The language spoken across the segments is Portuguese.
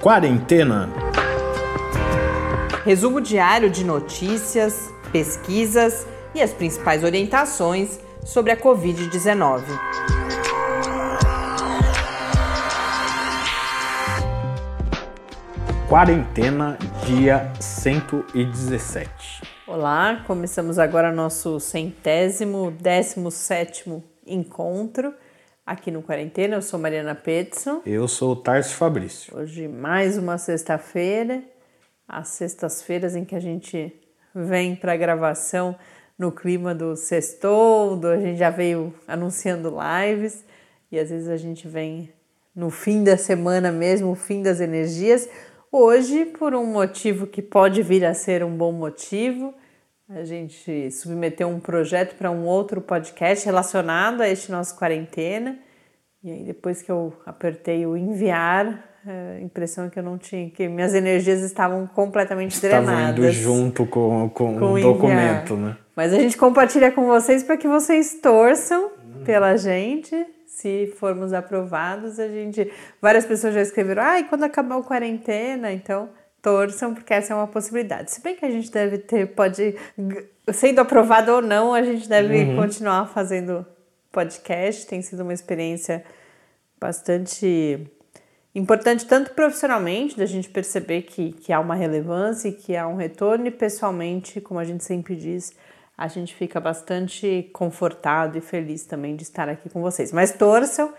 Quarentena. Resumo diário de notícias, pesquisas e as principais orientações sobre a Covid-19. Quarentena, dia 117. Olá, começamos agora nosso centésimo, décimo sétimo encontro aqui no Quarentena. Eu sou Mariana Petson. Eu sou o Tarso Fabrício. Hoje mais uma sexta-feira, as sextas-feiras em que a gente vem para a gravação no clima do sextou, do, a gente já veio anunciando lives e às vezes a gente vem no fim da semana mesmo, o fim das energias. Hoje, por um motivo que pode vir a ser um bom motivo, a gente submeteu um projeto para um outro podcast relacionado a este nosso quarentena. E aí depois que eu apertei o enviar, a impressão é que eu não tinha, que minhas energias estavam completamente Estavam drenadas. indo junto com, com, Com o enviar. documento, né? Mas a gente compartilha com vocês para que vocês torçam pela gente. Se formos aprovados, a gente. Várias pessoas já escreveram, ah, e quando acabar o quarentena? Então, torçam, porque essa é uma possibilidade. Se bem que a gente deve ter, pode. Sendo aprovado ou não, a gente deve continuar fazendo podcast. Tem sido uma experiência bastante importante, tanto profissionalmente, da gente perceber que, que há uma relevância e que há um retorno, e pessoalmente, como a gente sempre diz, a gente fica bastante confortado e feliz também de estar aqui com vocês. Mas torçam,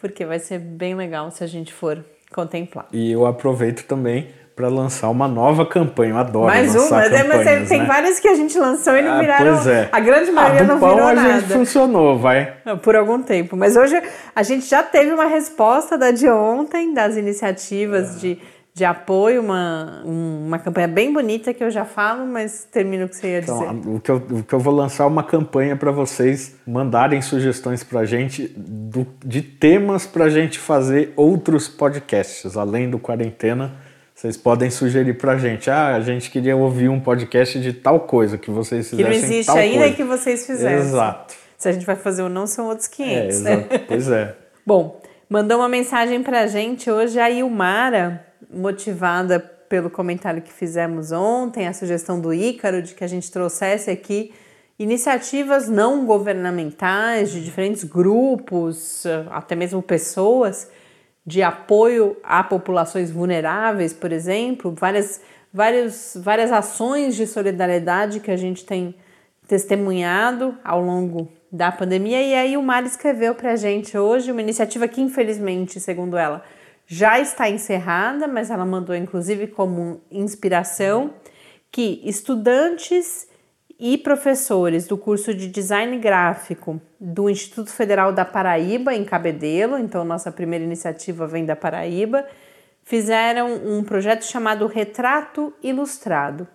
porque vai ser bem legal se a gente for contemplar. E eu aproveito também para lançar uma nova campanha. Eu adoro Mais lançar uma, né? mas campanhas, tem né? várias que a gente lançou e não Ah, viraram. pois é. A grande Ah, maioria do não virou a nada. gente funcionou, vai. Por algum tempo. Mas hoje a gente já teve uma resposta da de ontem, das iniciativas de, de apoio, uma, um- uma campanha bem bonita que eu já falo, mas termino o que você ia dizer. Então, o que, eu, o que eu vou lançar é uma campanha para vocês mandarem sugestões para a gente do- de temas para a gente fazer outros podcasts, além do Quarentena. Vocês podem sugerir para a gente. Ah, a gente queria ouvir um podcast de tal coisa, que vocês que não fizessem existe tal ainda coisa. e que vocês fizeram. Exato. Se a gente vai fazer ou não, são outros É, 500. né? exato. Pois é. Bom, mandou uma mensagem pra gente hoje a Ilmara, motivada pelo comentário que fizemos ontem, a sugestão do Ícaro de que a gente trouxesse aqui iniciativas não governamentais de diferentes grupos, eh, até mesmo pessoas, de apoio a populações vulneráveis, por exemplo, várias, várias, várias ações de solidariedade que a gente tem testemunhado ao longo da pandemia. E aí o Mara escreveu para a gente hoje uma iniciativa que, infelizmente, segundo ela, já está encerrada, mas ela mandou inclusive como inspiração que estudantes e professores do curso de design gráfico do Instituto Federal da Paraíba, em Cabedelo, então nossa primeira iniciativa vem da Paraíba, fizeram um projeto chamado Retrato Ilustrado,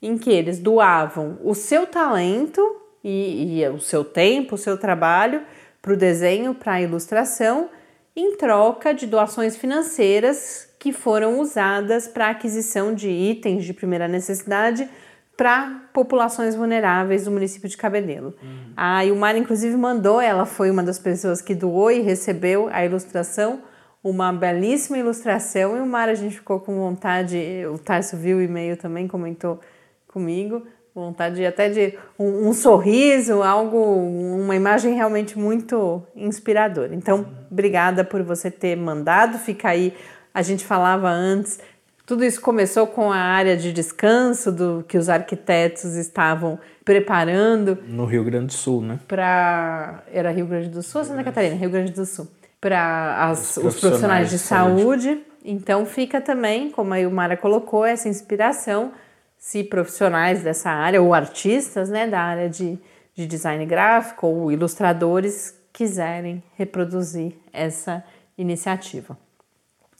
em que eles doavam o seu talento e, e o seu tempo, o seu trabalho para o desenho, para a ilustração, em troca de doações financeiras que foram usadas para aquisição de itens de primeira necessidade para populações vulneráveis do município de Cabedelo. A Ilmar, inclusive, mandou, ela foi uma das pessoas que doou e recebeu a ilustração, uma belíssima ilustração, e o Mar, a gente ficou com vontade, o Tarso viu o e-mail também, comentou comigo, vontade até de um, um sorriso, algo, uma imagem realmente muito inspiradora. Então, obrigada por você ter mandado, fica aí, a gente falava antes, tudo isso começou com a área de descanso do que os arquitetos estavam preparando No Rio Grande do Sul, né? para era Rio Grande do Sul ou Santa Catarina? Rio Grande do Sul. Para os, Os profissionais de profissionais de saúde. Então fica também, como a Ilmara colocou, essa inspiração, se profissionais dessa área, ou artistas né, da área de, de design gráfico, ou ilustradores, quiserem reproduzir essa iniciativa.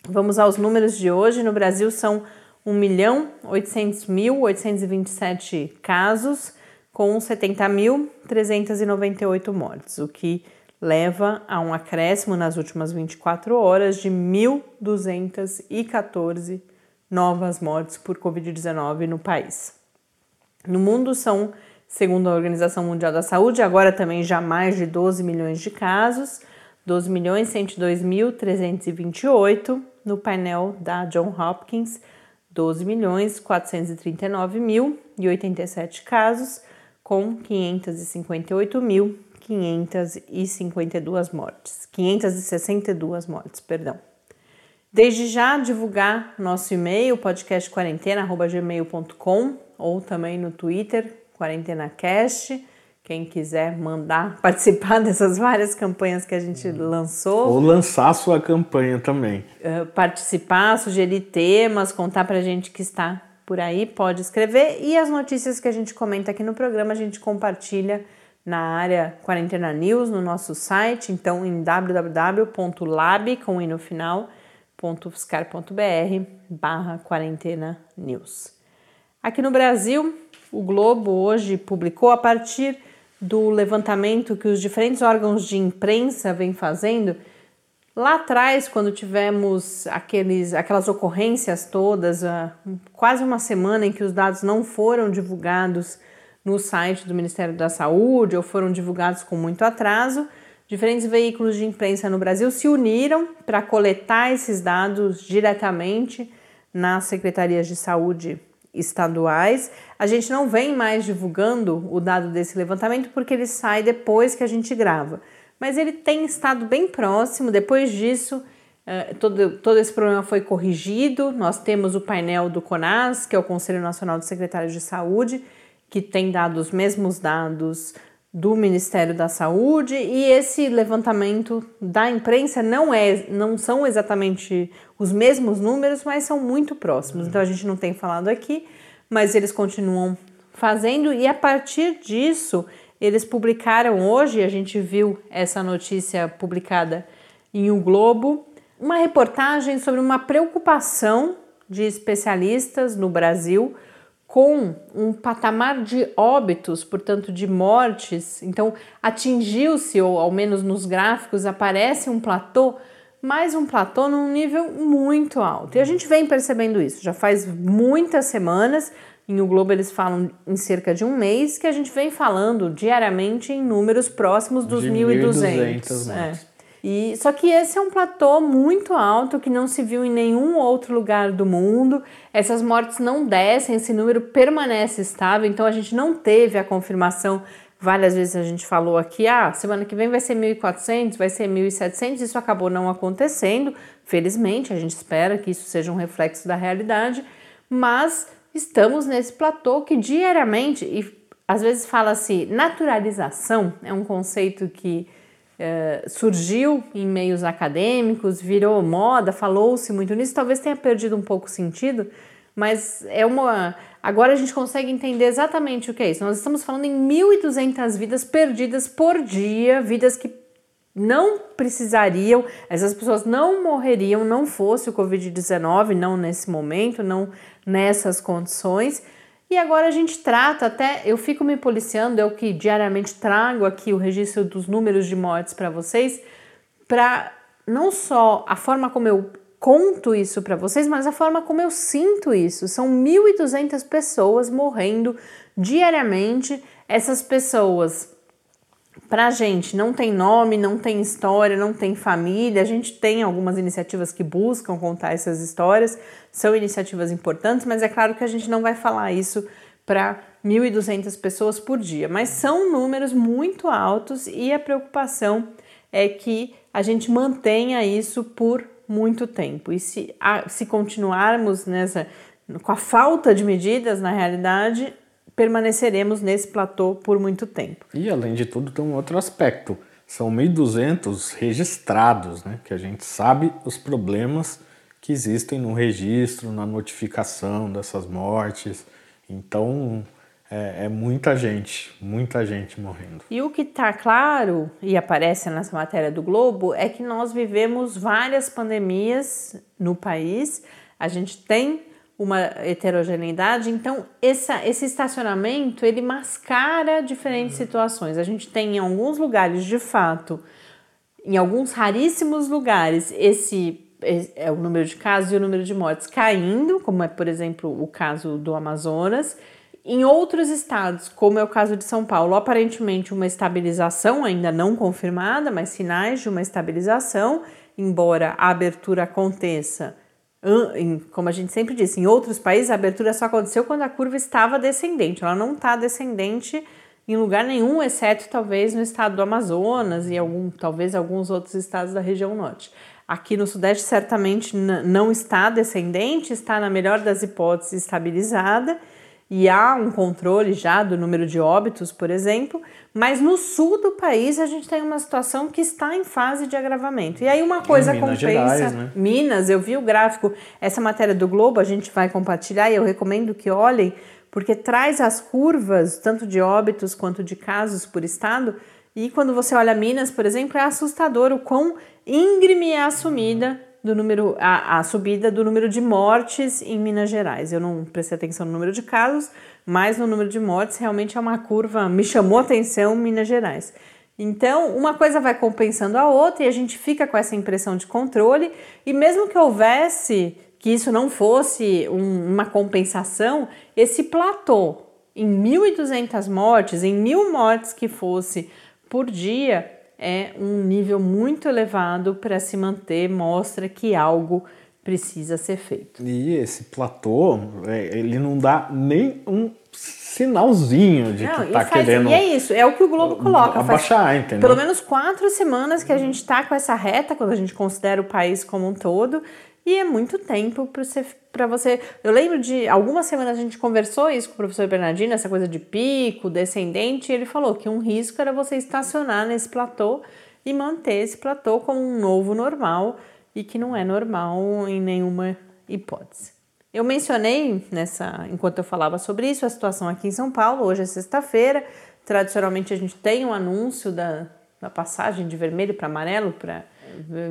Vamos aos números de hoje. No Brasil são 1 milhão 800 mil 827 casos, com 70.398 mortes, o que leva a um acréscimo nas últimas 24 horas de 1.214 novas mortes por Covid-19 no país. No mundo são, segundo a Organização Mundial da Saúde, agora também já mais de 12 milhões de casos, 12 milhões 102.328 no painel da John Hopkins, 12 milhões 439 mil e 87 casos, com 558.552 mortes. 562 mortes, perdão. Desde já divulgar nosso e-mail podcastquarentena@gmail.com ou também no Twitter QuarentenaCast. Quem quiser mandar participar dessas várias campanhas que a gente lançou. Ou lançar sua campanha também. Uh, participar, sugerir temas, contar pra gente que está por aí, pode escrever. E as notícias que a gente comenta aqui no programa, a gente compartilha na área Quarentena News, no nosso site, então em www.lab, com i no final, .fiscar.br barra quarentena news. Aqui no Brasil, o Globo hoje publicou a partir do levantamento que os diferentes órgãos de imprensa vêm fazendo. Lá atrás, quando tivemos aqueles, aquelas ocorrências todas, quase uma semana em que os dados não foram divulgados no site do Ministério da Saúde ou foram divulgados com muito atraso, diferentes veículos de imprensa no Brasil se uniram para coletar esses dados diretamente nas secretarias de saúde estaduais. A gente não vem mais divulgando o dado desse levantamento porque ele sai depois que a gente grava, mas ele tem estado bem próximo. Depois disso, eh, todo, todo esse problema foi corrigido. Nós temos o painel do CONAS, que é o Conselho Nacional de Secretários de Saúde, que tem dado os mesmos dados do Ministério da Saúde e esse levantamento da imprensa não é não são exatamente os mesmos números, mas são muito próximos. Então a gente não tem falado aqui, mas eles continuam fazendo e a partir disso eles publicaram hoje, a gente viu essa notícia publicada em O Globo, uma reportagem sobre uma preocupação de especialistas no Brasil com um patamar de óbitos, portanto de mortes. Então, atingiu-se, ou ao menos nos gráficos, aparece um platô, mas um platô num nível muito alto. E a gente vem percebendo isso, já faz muitas semanas. Em O Globo eles falam em cerca de um mês que a gente vem falando diariamente em números próximos dos 1.200. É. E só que esse é um platô muito alto que não se viu em nenhum outro lugar do mundo. Essas mortes não descem, esse número permanece estável, então a gente não teve a confirmação. Várias vezes a gente falou aqui, ah, semana que vem vai ser 1.400, vai ser 1.700, isso acabou não acontecendo. Felizmente, a gente espera que isso seja um reflexo da realidade, mas estamos nesse platô que diariamente, e às vezes fala-se naturalização, é um conceito que é, surgiu em meios acadêmicos, virou moda, falou-se muito nisso, talvez tenha perdido um pouco o sentido, mas é uma. Agora a gente consegue entender exatamente o que é isso. Nós estamos falando em 1.200 vidas perdidas por dia, vidas que não precisariam, essas pessoas não morreriam, não fosse o Covid-19, não nesse momento, não nessas condições. E agora a gente trata até, eu fico me policiando, é o que diariamente trago aqui o registro dos números de mortes para vocês, para não só a forma como eu conto isso para vocês, mas a forma como eu sinto isso. São 1.200 pessoas morrendo diariamente. Essas pessoas para a gente não tem nome, não tem história, não tem família. A gente tem algumas iniciativas que buscam contar essas histórias, são iniciativas importantes, mas é claro que a gente não vai falar isso para 1.200 pessoas por dia. Mas são números muito altos e a preocupação é que a gente mantenha isso por muito tempo. E se, a, se continuarmos nessa com a falta de medidas, na realidade, permaneceremos nesse platô por muito tempo. E além de tudo, tem um outro aspecto. São 1.200 registrados, né? que a gente sabe os problemas que existem no registro, na notificação dessas mortes. Então, é, é, muita gente, muita gente morrendo. E o que está claro e aparece nessa matéria do Globo é que nós vivemos várias pandemias no país. A gente tem uma heterogeneidade, então essa, esse estacionamento ele mascara diferentes uhum. situações. A gente tem em alguns lugares, de fato, em alguns raríssimos lugares, esse é o número de casos e o número de mortes caindo, como é, por exemplo, o caso do Amazonas. Em outros estados, como é o caso de São Paulo, aparentemente uma estabilização, ainda não confirmada, mas sinais de uma estabilização. embora a abertura aconteça, como a gente sempre disse, em outros países a abertura só aconteceu quando a curva estava descendente. Ela não está descendente em lugar nenhum, exceto talvez no estado do Amazonas e algum, talvez alguns outros estados da região norte. Aqui no Sudeste certamente não está descendente, está na melhor das hipóteses estabilizada e há um controle já do número de óbitos, por exemplo, mas no sul do país a gente tem uma situação que está em fase de agravamento. E aí uma coisa Minas compensa. Gerais, né? Minas, eu vi o gráfico, essa matéria do Globo a gente vai compartilhar e eu recomendo que olhem, porque traz as curvas, tanto de óbitos quanto de casos por estado. E quando você olha Minas, por exemplo, é assustador o quão íngreme é a sumida do número, a, a subida do número de mortes em Minas Gerais. Eu não prestei atenção no número de casos, mas no número de mortes realmente é uma curva, me chamou atenção Minas Gerais. Então, uma coisa vai compensando a outra e a gente fica com essa impressão de controle, e mesmo que houvesse que isso não fosse um, uma compensação, esse platô em 1.200 mortes, em mil mortes que fosse por dia, é um nível muito elevado para se manter, mostra que algo precisa ser feito. E esse platô, é, ele não dá nem um sinalzinho de não, que está querendo. E é isso, é o que o Globo coloca. Abaixar, entendeu? Pelo menos quatro semanas que a gente está com essa reta, quando a gente considera o país como um todo, e é muito tempo para você, você. Eu lembro de algumas semanas a gente conversou isso com o professor Bernardino, essa coisa de pico, descendente, e ele falou que um risco era você estacionar nesse platô e manter esse platô como um novo normal e que não é normal em nenhuma hipótese. Eu mencionei nessa, enquanto eu falava sobre isso, a situação aqui em São Paulo. Hoje é sexta-feira. Tradicionalmente a gente tem um anúncio da, da passagem de vermelho para amarelo para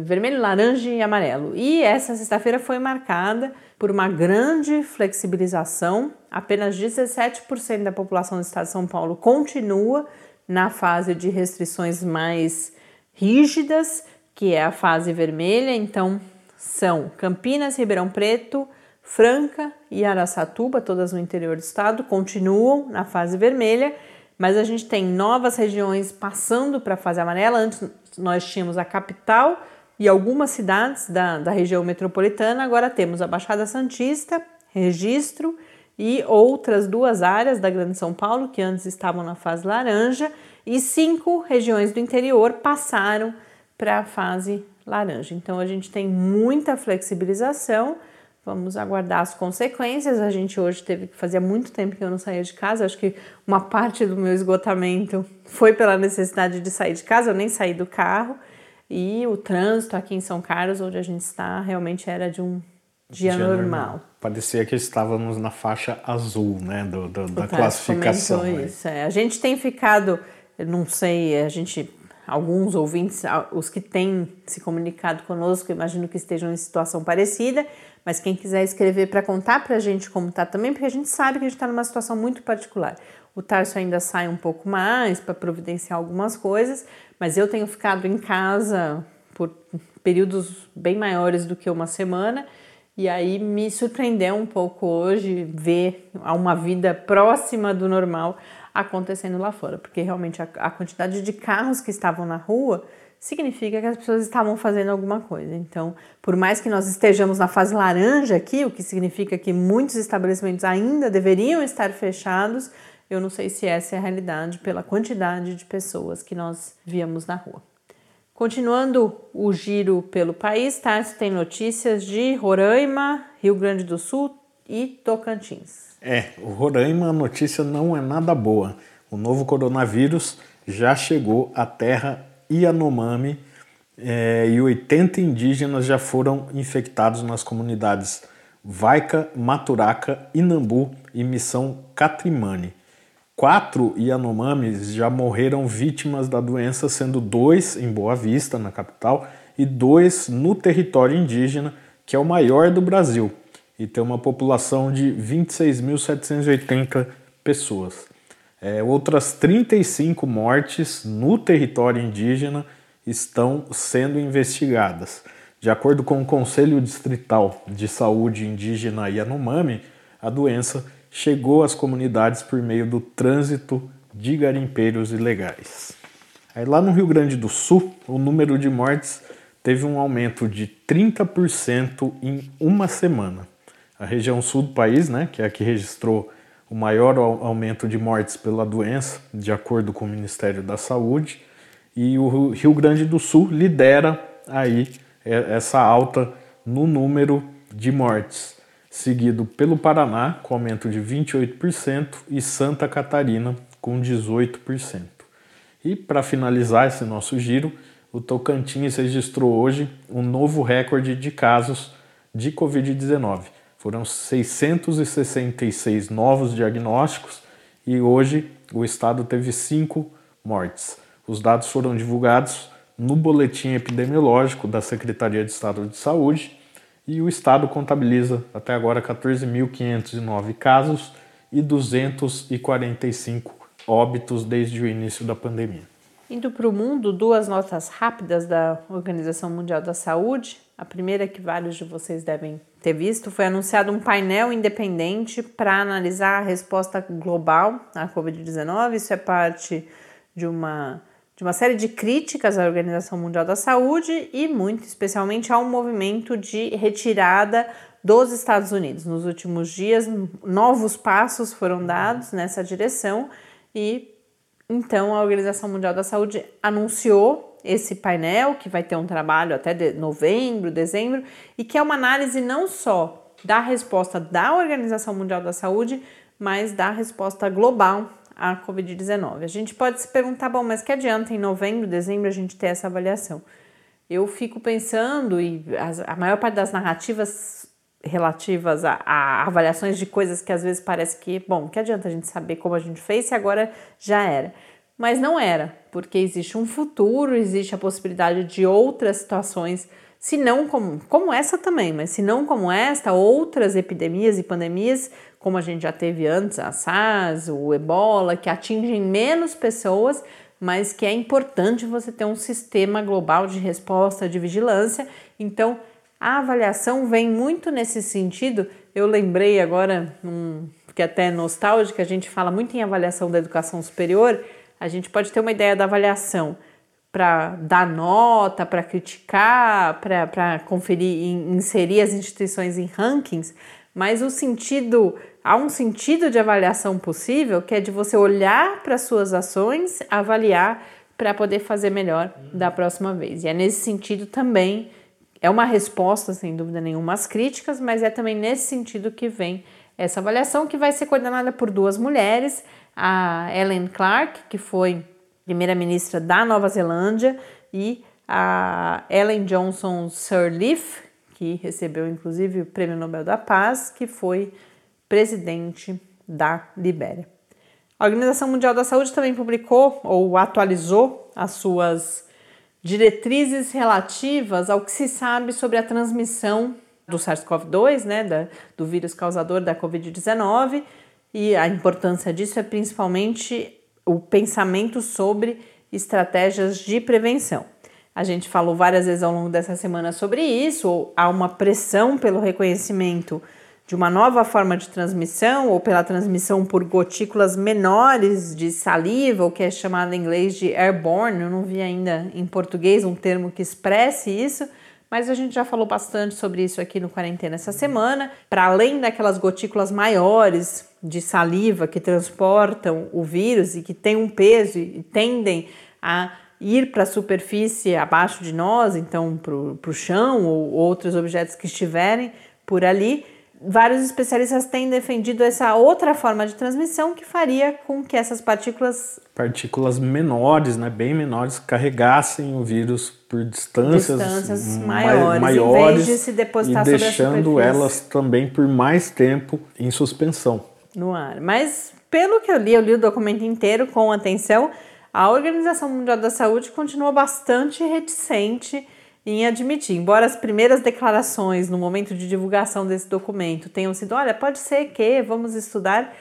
vermelho, laranja e amarelo. E essa sexta-feira foi marcada por uma grande flexibilização. Apenas 17% da população do estado de São Paulo continua na fase de restrições mais rígidas, que é a fase vermelha. Então, são Campinas, Ribeirão Preto, Franca e Araçatuba, todas no interior do estado, continuam na fase vermelha, mas a gente tem novas regiões passando para a fase amarela. Antes nós tínhamos a capital e algumas cidades da, da região metropolitana, agora temos a Baixada Santista, Registro e outras duas áreas da Grande São Paulo que antes estavam na fase laranja e cinco regiões do interior passaram para a fase laranja. Então a gente tem muita flexibilização. Vamos aguardar as consequências. A gente hoje teve que fazer muito tempo que eu não saía de casa. Acho que uma parte do meu esgotamento foi pela necessidade de sair de casa. Eu nem saí do carro. E o trânsito aqui em São Carlos, onde a gente está, realmente era de um dia, dia normal. normal. Parecia que estávamos na faixa azul, né, do, do da classificação. Isso, é. A gente tem ficado, não sei, a gente alguns ouvintes, os que têm se comunicado conosco, imagino que estejam em situação parecida, mas quem quiser escrever para contar para a gente como está também, porque a gente sabe que a gente está numa situação muito particular. O Tarso ainda sai um pouco mais para providenciar algumas coisas, mas eu tenho ficado em casa por períodos bem maiores do que uma semana. E aí me surpreendeu um pouco hoje ver uma vida próxima do normal acontecendo lá fora, porque realmente a, a quantidade de carros que estavam na rua significa que as pessoas estavam fazendo alguma coisa. Então, por mais que nós estejamos na fase laranja aqui, o que significa que muitos estabelecimentos ainda deveriam estar fechados, eu não sei se essa é a realidade pela quantidade de pessoas que nós víamos na rua. Continuando o giro pelo país, Tarso tem notícias de Roraima, Rio Grande do Sul e Tocantins. É, o Roraima a notícia não é nada boa. O novo coronavírus já chegou à terra Yanomami é, e 80 indígenas já foram infectados nas comunidades Vaica, Maturaca, Inambu e Missão Catrimani. Quatro Yanomamis já morreram vítimas da doença, sendo dois em Boa Vista, na capital, e dois no território indígena, que é o maior do Brasil, e tem uma população de 26.780 pessoas. É, outras 35 mortes no território indígena estão sendo investigadas. De acordo com o Conselho Distrital de Saúde Indígena Yanomami, a doença chegou às comunidades por meio do trânsito de garimpeiros ilegais. Aí lá no Rio Grande do Sul, o número de mortes teve um aumento de 30% em uma semana. A região sul do país, né, que é a que registrou o maior aumento de mortes pela doença, de acordo com o Ministério da Saúde, e o Rio Grande do Sul lidera aí essa alta no número de mortes, seguido pelo Paraná com aumento de 28% e Santa Catarina com 18%. E para finalizar esse nosso giro, o Tocantins registrou hoje um novo recorde de casos de Covid-19. Foram 666 novos diagnósticos e hoje o estado teve cinco mortes. Os dados foram divulgados no boletim epidemiológico da Secretaria de Estado de Saúde e o estado contabiliza até agora 14.509 casos e 245 óbitos desde o início da pandemia. Indo para o mundo, duas notas rápidas da Organização Mundial da Saúde. A primeira, que vários de vocês devem ter visto, foi anunciado um painel independente para analisar a resposta global à Covid-19. Isso é parte de uma de uma série de críticas à Organização Mundial da Saúde e, muito especialmente, ao movimento de retirada dos Estados Unidos. Nos últimos dias, novos passos foram dados nessa direção e então a Organização Mundial da Saúde anunciou esse painel que vai ter um trabalho até de novembro, dezembro e que é uma análise não só da resposta da Organização Mundial da Saúde, mas da resposta global a Covid-19. A gente pode se perguntar, bom, mas que adianta em novembro, dezembro a gente ter essa avaliação? Eu fico pensando, e a maior parte das narrativas relativas a, a, avaliações de coisas que às vezes parece que, bom, que adianta a gente saber como a gente fez se agora já era. Mas não era, porque existe um futuro, existe a possibilidade de outras situações, se não como, como essa também, mas se não como esta, outras epidemias e pandemias como a gente já teve antes, a SARS, o ebola, que atingem menos pessoas, mas que é importante você ter um sistema global de resposta, de vigilância. Então, a avaliação vem muito nesse sentido. Eu lembrei agora, um, que até é nostálgico, a gente fala muito em avaliação da educação superior, a gente pode ter uma ideia da avaliação para dar nota, para criticar, para conferir, inserir as instituições em rankings, mas o sentido há um sentido de avaliação possível que é de você olhar para suas ações, avaliar para poder fazer melhor da próxima vez. E é nesse sentido também é uma resposta, sem dúvida nenhuma, às críticas, mas é também nesse sentido que vem essa avaliação que vai ser coordenada por duas mulheres, a Ellen Clark, que foi primeira-ministra da Nova Zelândia, e a Ellen Johnson Sirleaf, que recebeu inclusive o Prêmio Nobel da Paz, que foi presidente da Libéria. A Organização Mundial da Saúde também publicou ou atualizou as suas diretrizes relativas ao que se sabe sobre a transmissão do SARS-CoV-2, né, do vírus causador da Covid-19, e a importância disso é principalmente o pensamento sobre estratégias de prevenção. A gente falou várias vezes ao longo dessa semana sobre isso, há uma pressão pelo reconhecimento de uma nova forma de transmissão ou pela transmissão por gotículas menores de saliva, o que é chamado em inglês de airborne. Eu não vi ainda em português um termo que expresse isso, mas a gente já falou bastante sobre isso aqui no Quarentena essa semana. Para além daquelas gotículas maiores de saliva que transportam o vírus e que têm um peso e tendem a ir para a superfície abaixo de nós, então para o chão ou outros objetos que estiverem por ali, vários especialistas têm defendido essa outra forma de transmissão que faria com que essas partículas partículas menores, né, bem menores, carregassem o vírus por distâncias, distâncias maiores, maiores, em vez de se depositar e deixando elas também por mais tempo em suspensão no ar. Mas pelo que eu li, eu li o documento inteiro com atenção. A Organização Mundial da Saúde continua bastante reticente em admitir, embora as primeiras declarações no momento de divulgação desse documento tenham sido: olha, pode ser que vamos estudar.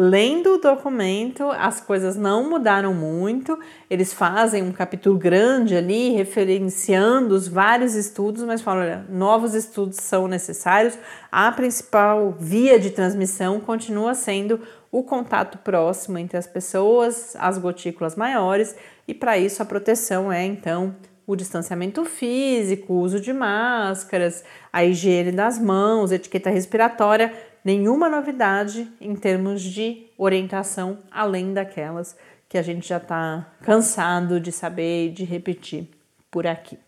Lendo o documento, as coisas não mudaram muito. Eles fazem um capítulo grande ali, referenciando os vários estudos, mas falam: olha, novos estudos são necessários. A principal via de transmissão continua sendo o contato próximo entre as pessoas, as gotículas maiores, e para isso a proteção é então o distanciamento físico, o uso de máscaras, a higiene das mãos, etiqueta respiratória, nenhuma novidade em termos de orientação além daquelas que a gente já está cansado de saber e de repetir por aqui.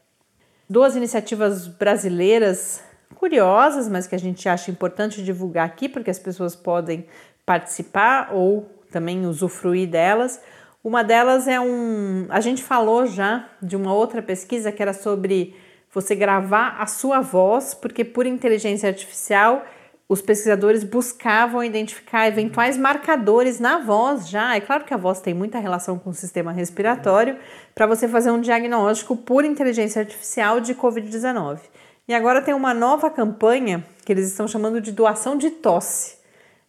Duas iniciativas brasileiras curiosas, mas que a gente acha importante divulgar aqui, porque as pessoas podem participar ou também usufruir delas. Uma delas é um. A gente falou já de uma outra pesquisa que era sobre você gravar a sua voz, porque por inteligência artificial os pesquisadores buscavam identificar eventuais marcadores na voz já. É claro que a voz tem muita relação com o sistema respiratório, para você fazer um diagnóstico por inteligência artificial de Covid-19. E agora tem uma nova campanha que eles estão chamando de doação de tosse.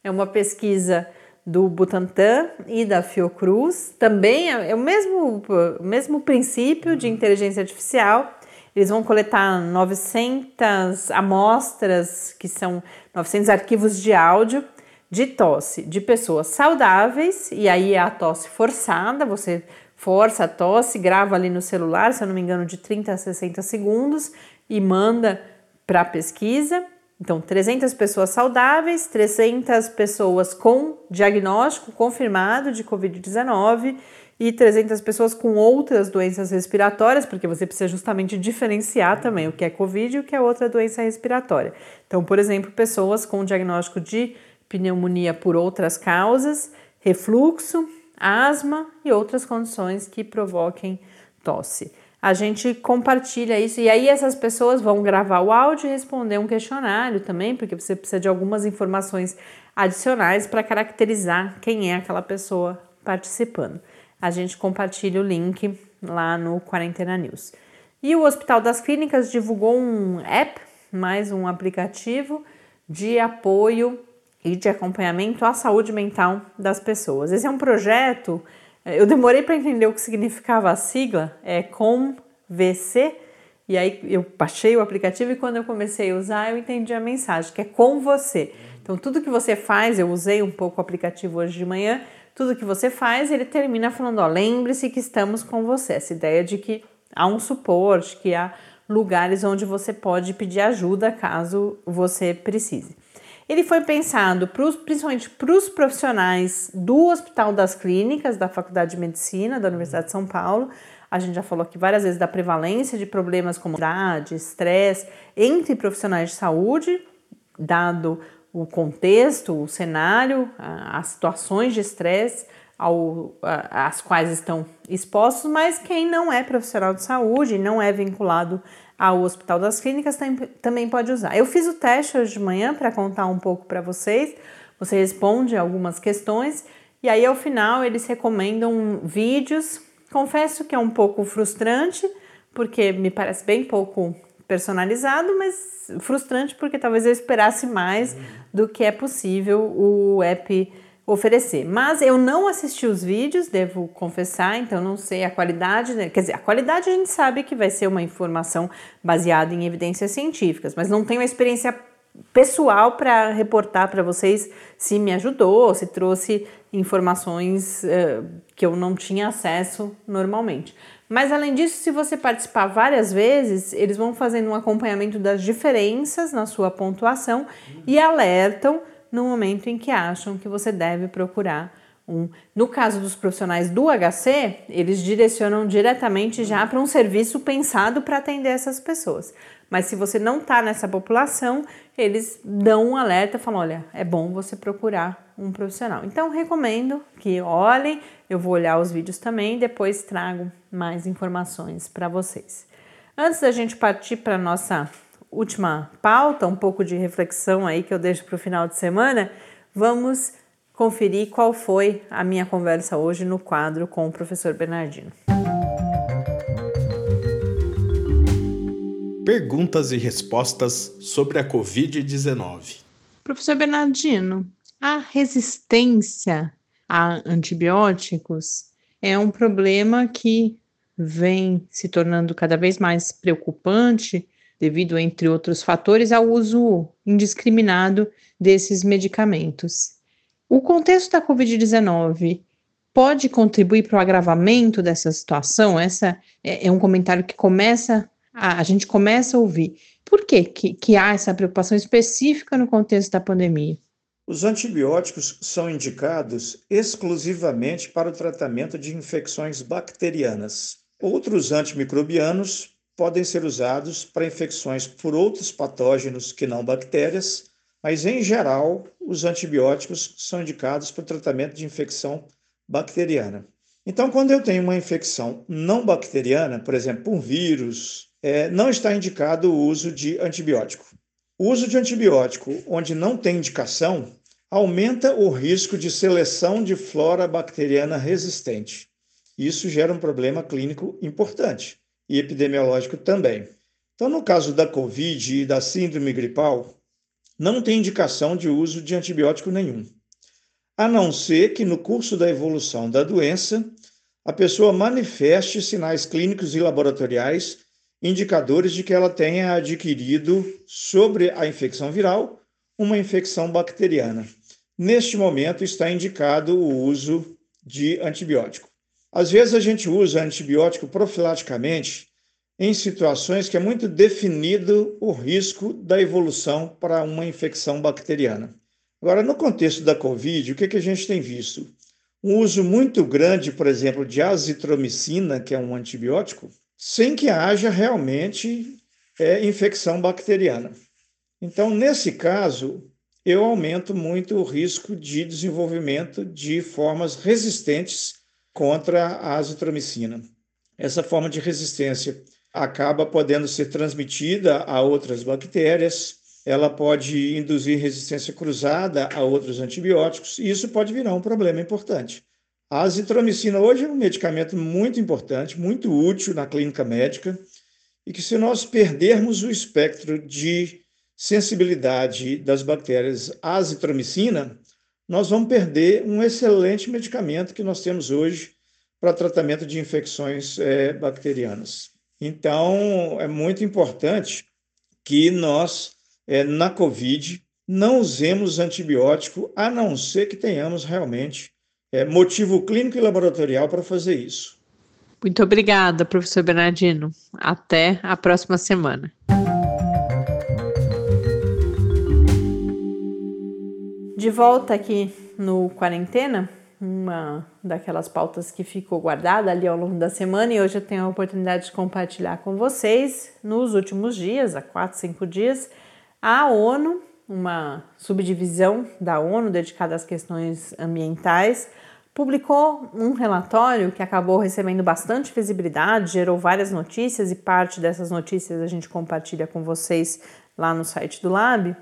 É uma pesquisa do Butantan e da Fiocruz. Também é, é o mesmo, o mesmo princípio de inteligência artificial. Eles vão coletar 900 amostras, que são 900 arquivos de áudio de tosse de pessoas saudáveis, e aí é a tosse forçada, você força a tosse, grava ali no celular, se eu não me engano, de 30 a 60 segundos e manda para a pesquisa. Então, 300 pessoas saudáveis, 300 pessoas com diagnóstico confirmado de Covid-19 e 300 pessoas com outras doenças respiratórias, porque você precisa justamente diferenciar também o que é Covid e o que é outra doença respiratória. Então, por exemplo, pessoas com diagnóstico de pneumonia por outras causas, refluxo, asma e outras condições que provoquem tosse a gente compartilha isso. E aí essas pessoas vão gravar o áudio e responder um questionário também, porque você precisa de algumas informações adicionais para caracterizar quem é aquela pessoa participando. A gente compartilha o link lá no Quarentena News. E o Hospital das Clínicas divulgou um app, mais um aplicativo de apoio e de acompanhamento à saúde mental das pessoas. Esse é um projeto eu demorei para entender o que significava a sigla, é ComVC, e aí eu baixei o aplicativo e quando eu comecei a usar, eu entendi a mensagem, que é com você. Então, tudo que você faz, eu usei um pouco o aplicativo hoje de manhã, tudo que você faz, ele termina falando, lembre-se que estamos com você. Essa ideia de que há um suporte, que há lugares onde você pode pedir ajuda caso você precise. Ele foi pensado pros, principalmente para os profissionais do Hospital das Clínicas, da Faculdade de Medicina da Universidade de São Paulo. A gente já falou aqui várias vezes da prevalência de problemas como ansiedade, estresse entre profissionais de saúde, dado o contexto, o cenário, as situações de estresse às quais estão expostos, mas quem não é profissional de saúde, não é vinculado ao Hospital das Clínicas também pode usar. Eu fiz o teste hoje de manhã para contar um pouco para vocês. Você responde algumas questões e aí ao final eles recomendam vídeos. Confesso que é um pouco frustrante, porque me parece bem pouco personalizado, mas frustrante porque talvez eu esperasse mais do que é possível o app oferecer. Mas eu não assisti os vídeos, devo confessar, então não sei a qualidade. Né? Quer dizer, a qualidade a gente sabe que vai ser uma informação baseada em evidências científicas, mas não tenho a experiência pessoal para reportar para vocês se me ajudou, se trouxe informações uh, que eu não tinha acesso normalmente. Mas além disso, se você participar várias vezes, eles vão fazendo um acompanhamento das diferenças na sua pontuação e alertam no momento em que acham que você deve procurar um. No caso dos profissionais do HC, eles direcionam diretamente já para um serviço pensado para atender essas pessoas. Mas se você não está nessa população, eles dão um alerta, falam: olha, é bom você procurar um profissional. Então recomendo que olhem, eu vou olhar os vídeos também, depois trago mais informações para vocês. Antes da gente partir para nossa última pauta, um pouco de reflexão aí que eu deixo para o final de semana, vamos conferir qual foi a minha conversa hoje no quadro com o professor Bernardino. Perguntas e respostas sobre a Covid-19. Professor Bernardino, a resistência a antibióticos é um problema que vem se tornando cada vez mais preocupante devido, entre outros fatores, ao uso indiscriminado desses medicamentos. O contexto da Covid-19 pode contribuir para o agravamento dessa situação? Essa é, é um comentário que começa a, a, gente começa a ouvir. Por que, que, que há essa preocupação específica no contexto da pandemia? Os antibióticos são indicados exclusivamente para o tratamento de infecções bacterianas. Outros antimicrobianos podem ser usados para infecções por outros patógenos que não bactérias, mas em geral, os antibióticos são indicados para o tratamento de infecção bacteriana. Então, quando eu tenho uma infecção não bacteriana, por exemplo, um vírus, é, não está indicado o uso de antibiótico. O uso de antibiótico onde não tem indicação aumenta o risco de seleção de flora bacteriana resistente. Isso gera um problema clínico importante e epidemiológico também. Então, no caso da Covid e da síndrome gripal, não tem indicação de uso de antibiótico nenhum, a não ser que no curso da evolução da doença a pessoa manifeste sinais clínicos e laboratoriais indicadores de que ela tenha adquirido sobre a infecção viral uma infecção bacteriana. Neste momento está indicado o uso de antibiótico. Às vezes a gente usa antibiótico profilaticamente em situações que é muito definido o risco da evolução para uma infecção bacteriana. Agora, no contexto da Covid, o que, que a gente tem visto? Um uso muito grande, por exemplo, de azitromicina, que é um antibiótico, sem que haja realmente é, infecção bacteriana. Então, nesse caso, eu aumento muito o risco de desenvolvimento de formas resistentes contra a azitromicina. Essa forma de resistência acaba podendo ser transmitida a outras bactérias, ela pode induzir resistência cruzada a outros antibióticos, e isso pode virar um problema importante. A azitromicina hoje é um medicamento muito importante, muito útil na clínica médica, e que se nós perdermos o espectro de sensibilidade das bactérias à azitromicina, nós vamos perder um excelente medicamento que nós temos hoje para tratamento de infecções é, bacterianas. Então, é muito importante que nós, é, na COVID, não usemos antibiótico, a não ser que tenhamos realmente é, motivo clínico e laboratorial para fazer isso. Muito obrigada, professor Bernardino. Até a próxima semana. De volta aqui no Quarentena, uma daquelas pautas que ficou guardada ali ao longo da semana e hoje eu tenho a oportunidade de compartilhar com vocês. Nos últimos dias, há quatro, cinco dias, a ONU, uma subdivisão da ONU dedicada às questões ambientais, publicou um relatório que acabou recebendo bastante visibilidade, gerou várias notícias e parte dessas notícias a gente compartilha com vocês lá no site do Lab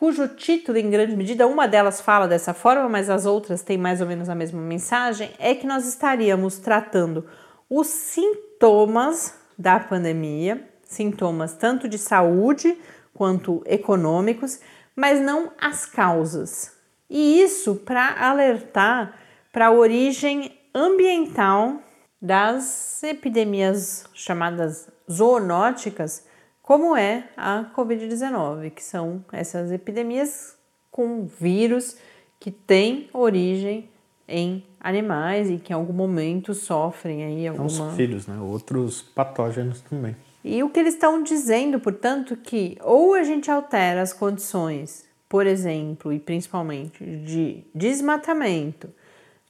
cujo título, em grande medida, uma delas fala dessa forma, mas as outras têm mais ou menos a mesma mensagem, é que nós estaríamos tratando os sintomas da pandemia, sintomas tanto de saúde quanto econômicos, mas não as causas. E isso para alertar para a origem ambiental das epidemias chamadas zoonóticas como é a Covid-19, que são essas epidemias com vírus que têm origem em animais e que em algum momento sofrem aí alguma... Os filhos, né? Outros patógenos também. E o que eles estão dizendo, portanto, que ou a gente altera as condições, por exemplo, e principalmente de desmatamento,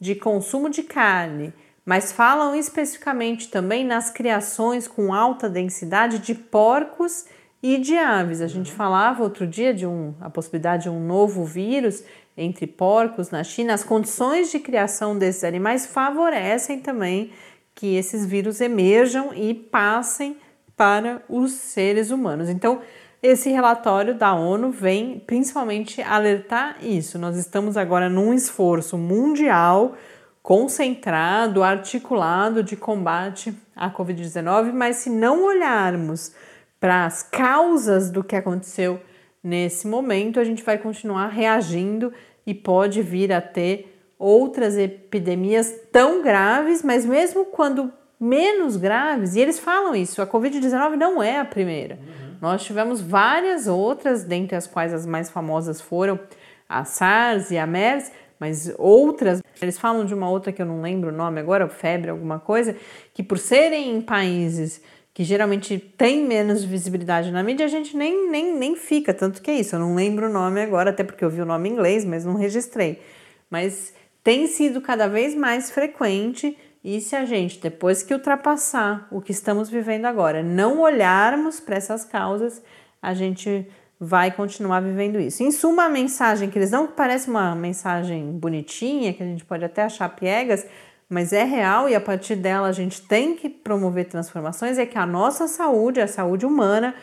de consumo de carne, mas falam especificamente também nas criações com alta densidade de porcos e de aves. A gente falava outro dia de um, a possibilidade de um novo vírus entre porcos na China. As condições de criação desses animais favorecem também que esses vírus emerjam e passem para os seres humanos. Então, esse relatório da ONU vem principalmente alertar isso. Nós estamos agora num esforço mundial concentrado, articulado de combate à Covid-19, mas se não olharmos para as causas do que aconteceu nesse momento, a gente vai continuar reagindo e pode vir a ter outras epidemias tão graves, mas mesmo quando menos graves, e eles falam isso, a Covid-19 não é a primeira. Uhum. Nós tivemos várias outras, dentre as quais as mais famosas foram a SARS e a MERS, mas outras, eles falam de uma outra que eu não lembro o nome agora, febre, alguma coisa, que por serem em países que geralmente tem menos visibilidade na mídia, a gente nem, nem, nem fica, tanto que é isso. Eu não lembro o nome agora, até porque eu vi o nome em inglês, mas não registrei. Mas tem sido cada vez mais frequente e se a gente, depois que ultrapassar o que estamos vivendo agora, não olharmos para essas causas, a gente vai continuar vivendo isso. Em suma, a mensagem que eles dão, parece uma mensagem bonitinha, que a gente pode até achar piegas, mas é real e a partir dela a gente tem que promover transformações, é que a nossa saúde, a saúde humana,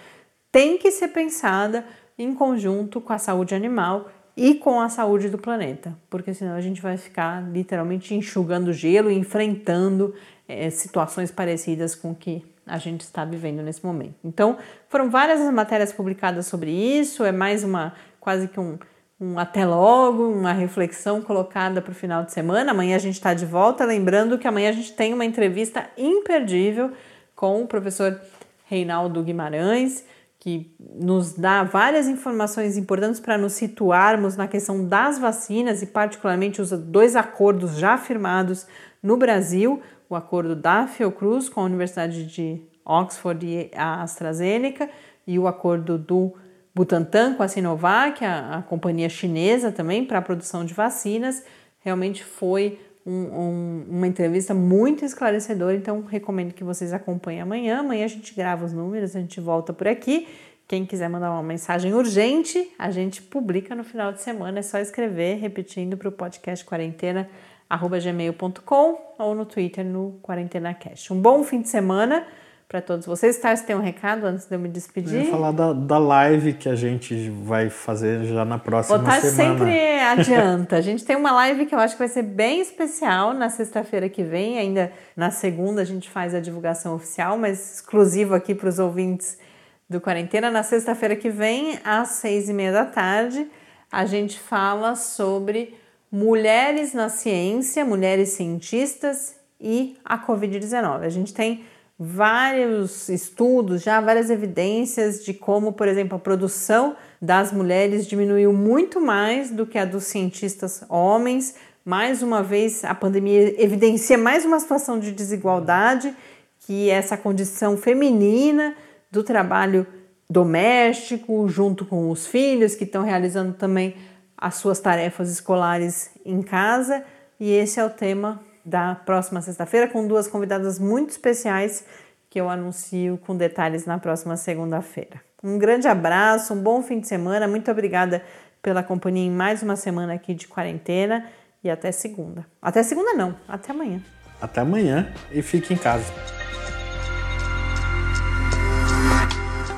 tem que ser pensada em conjunto com a saúde animal e com a saúde do planeta, porque senão a gente vai ficar literalmente enxugando gelo enfrentando é, situações parecidas com o que a gente está vivendo nesse momento. Então, foram várias as matérias publicadas sobre isso, é mais uma quase que um um até logo, uma reflexão colocada para o final de semana. Amanhã a gente está de volta. Lembrando que amanhã a gente tem uma entrevista imperdível com o professor Reinaldo Guimarães, que nos dá várias informações importantes para nos situarmos na questão das vacinas e, particularmente, os dois acordos já firmados no Brasil: o acordo da Fiocruz com a Universidade de Oxford e a AstraZeneca, e o acordo do Butantan com a Sinovac, a, a companhia chinesa também, para a produção de vacinas. Realmente foi um, um, uma entrevista muito esclarecedora, então recomendo que vocês acompanhem amanhã. Amanhã a gente grava os números, a gente volta por aqui. Quem quiser mandar uma mensagem urgente, a gente publica no final de semana. É só escrever, repetindo para o podcast quarentena gmail.com ou no Twitter no Quarentena Cash. Um bom fim de semana para todos vocês. Tá, você tem um recado antes de eu me despedir? Eu ia falar da, da live que a gente vai fazer já na próxima Botar semana. sempre adianta. A gente tem uma live que eu acho que vai ser bem especial na sexta-feira que vem. Ainda na segunda a gente faz a divulgação oficial, mas exclusivo aqui para os ouvintes do Quarentena. Na sexta-feira que vem, às seis e meia da tarde, a gente fala sobre mulheres na ciência, mulheres cientistas e a Covid-19. A gente tem vários estudos, já várias evidências de como, por exemplo, a produção das mulheres diminuiu muito mais do que a dos cientistas homens. Mais uma vez, a pandemia evidencia mais uma situação de desigualdade, que é essa condição feminina do trabalho doméstico, junto com os filhos que estão realizando também as suas tarefas escolares em casa. E esse é o tema da próxima sexta-feira, com duas convidadas muito especiais que eu anuncio com detalhes na próxima segunda-feira. Um grande abraço, um bom fim de semana, muito obrigada pela companhia em mais uma semana aqui de quarentena e até segunda. Até segunda não, até amanhã. Até amanhã e fique em casa.